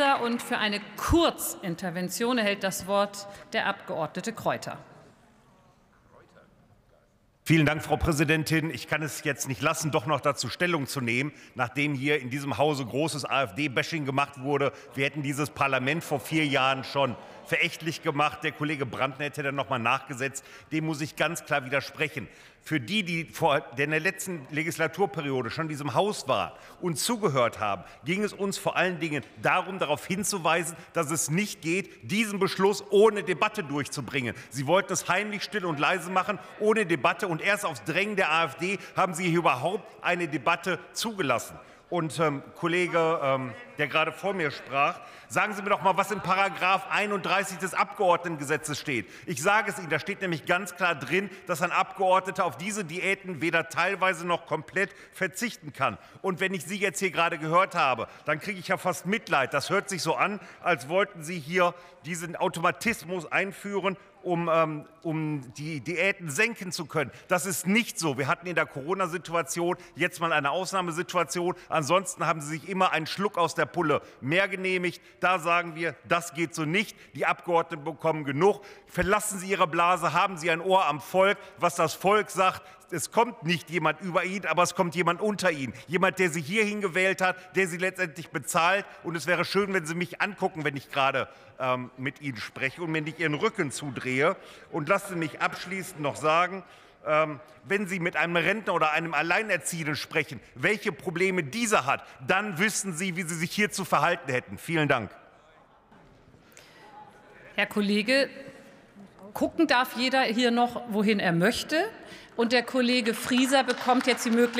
Frieser. Und für eine Kurzintervention erhält das Wort der Abgeordnete Kräuter. Vielen Dank, Frau Präsidentin. Ich kann es jetzt nicht lassen, doch noch dazu Stellung zu nehmen, nachdem hier in diesem Hause großes AfD-Bashing gemacht wurde. Wir hätten dieses Parlament vor vier Jahren schon verächtlich gemacht. Der Kollege Brandner hätte dann noch mal nachgesetzt. Dem muss ich ganz klar widersprechen. Für die, die vor in der letzten Legislaturperiode schon in diesem Haus waren und zugehört haben, ging es uns vor allen Dingen darum, darauf hinzuweisen, dass es nicht geht, diesen Beschluss ohne Debatte durchzubringen. Sie wollten es heimlich still und leise machen, ohne Debatte. Und erst auf Drängen der AfD haben Sie hier überhaupt eine Debatte zugelassen. Und ähm, Kollege, ähm, der gerade vor mir sprach, sagen Sie mir doch mal, was in Paragraph 31 des Abgeordnetengesetzes steht. Ich sage es Ihnen, da steht nämlich ganz klar drin, dass ein Abgeordneter auf diese Diäten weder teilweise noch komplett verzichten kann. Und wenn ich Sie jetzt hier gerade gehört habe, dann kriege ich ja fast Mitleid. Das hört sich so an, als wollten Sie hier diesen Automatismus einführen, um, ähm, um die Diäten senken zu können. Das ist nicht so. Wir hatten in der Corona-Situation jetzt mal eine Ausnahmesituation. Ansonsten haben Sie sich immer einen Schluck aus der Pulle mehr genehmigt. Da sagen wir, das geht so nicht. Die Abgeordneten bekommen genug. Verlassen Sie Ihre Blase, haben Sie ein Ohr am Volk. Was das Volk sagt, es kommt nicht jemand über ihn, aber es kommt jemand unter ihn. Jemand, der Sie hierhin gewählt hat, der Sie letztendlich bezahlt. Und es wäre schön, wenn Sie mich angucken, wenn ich gerade ähm, mit Ihnen spreche und mir nicht Ihren Rücken zudrehe. Und lassen Sie mich abschließend noch sagen, wenn Sie mit einem Rentner oder einem Alleinerziehenden sprechen, welche Probleme dieser hat, dann wissen Sie, wie Sie sich hier zu verhalten hätten. Vielen Dank. Herr Kollege, gucken darf jeder hier noch, wohin er möchte. Und der Kollege Frieser bekommt jetzt die Möglichkeit,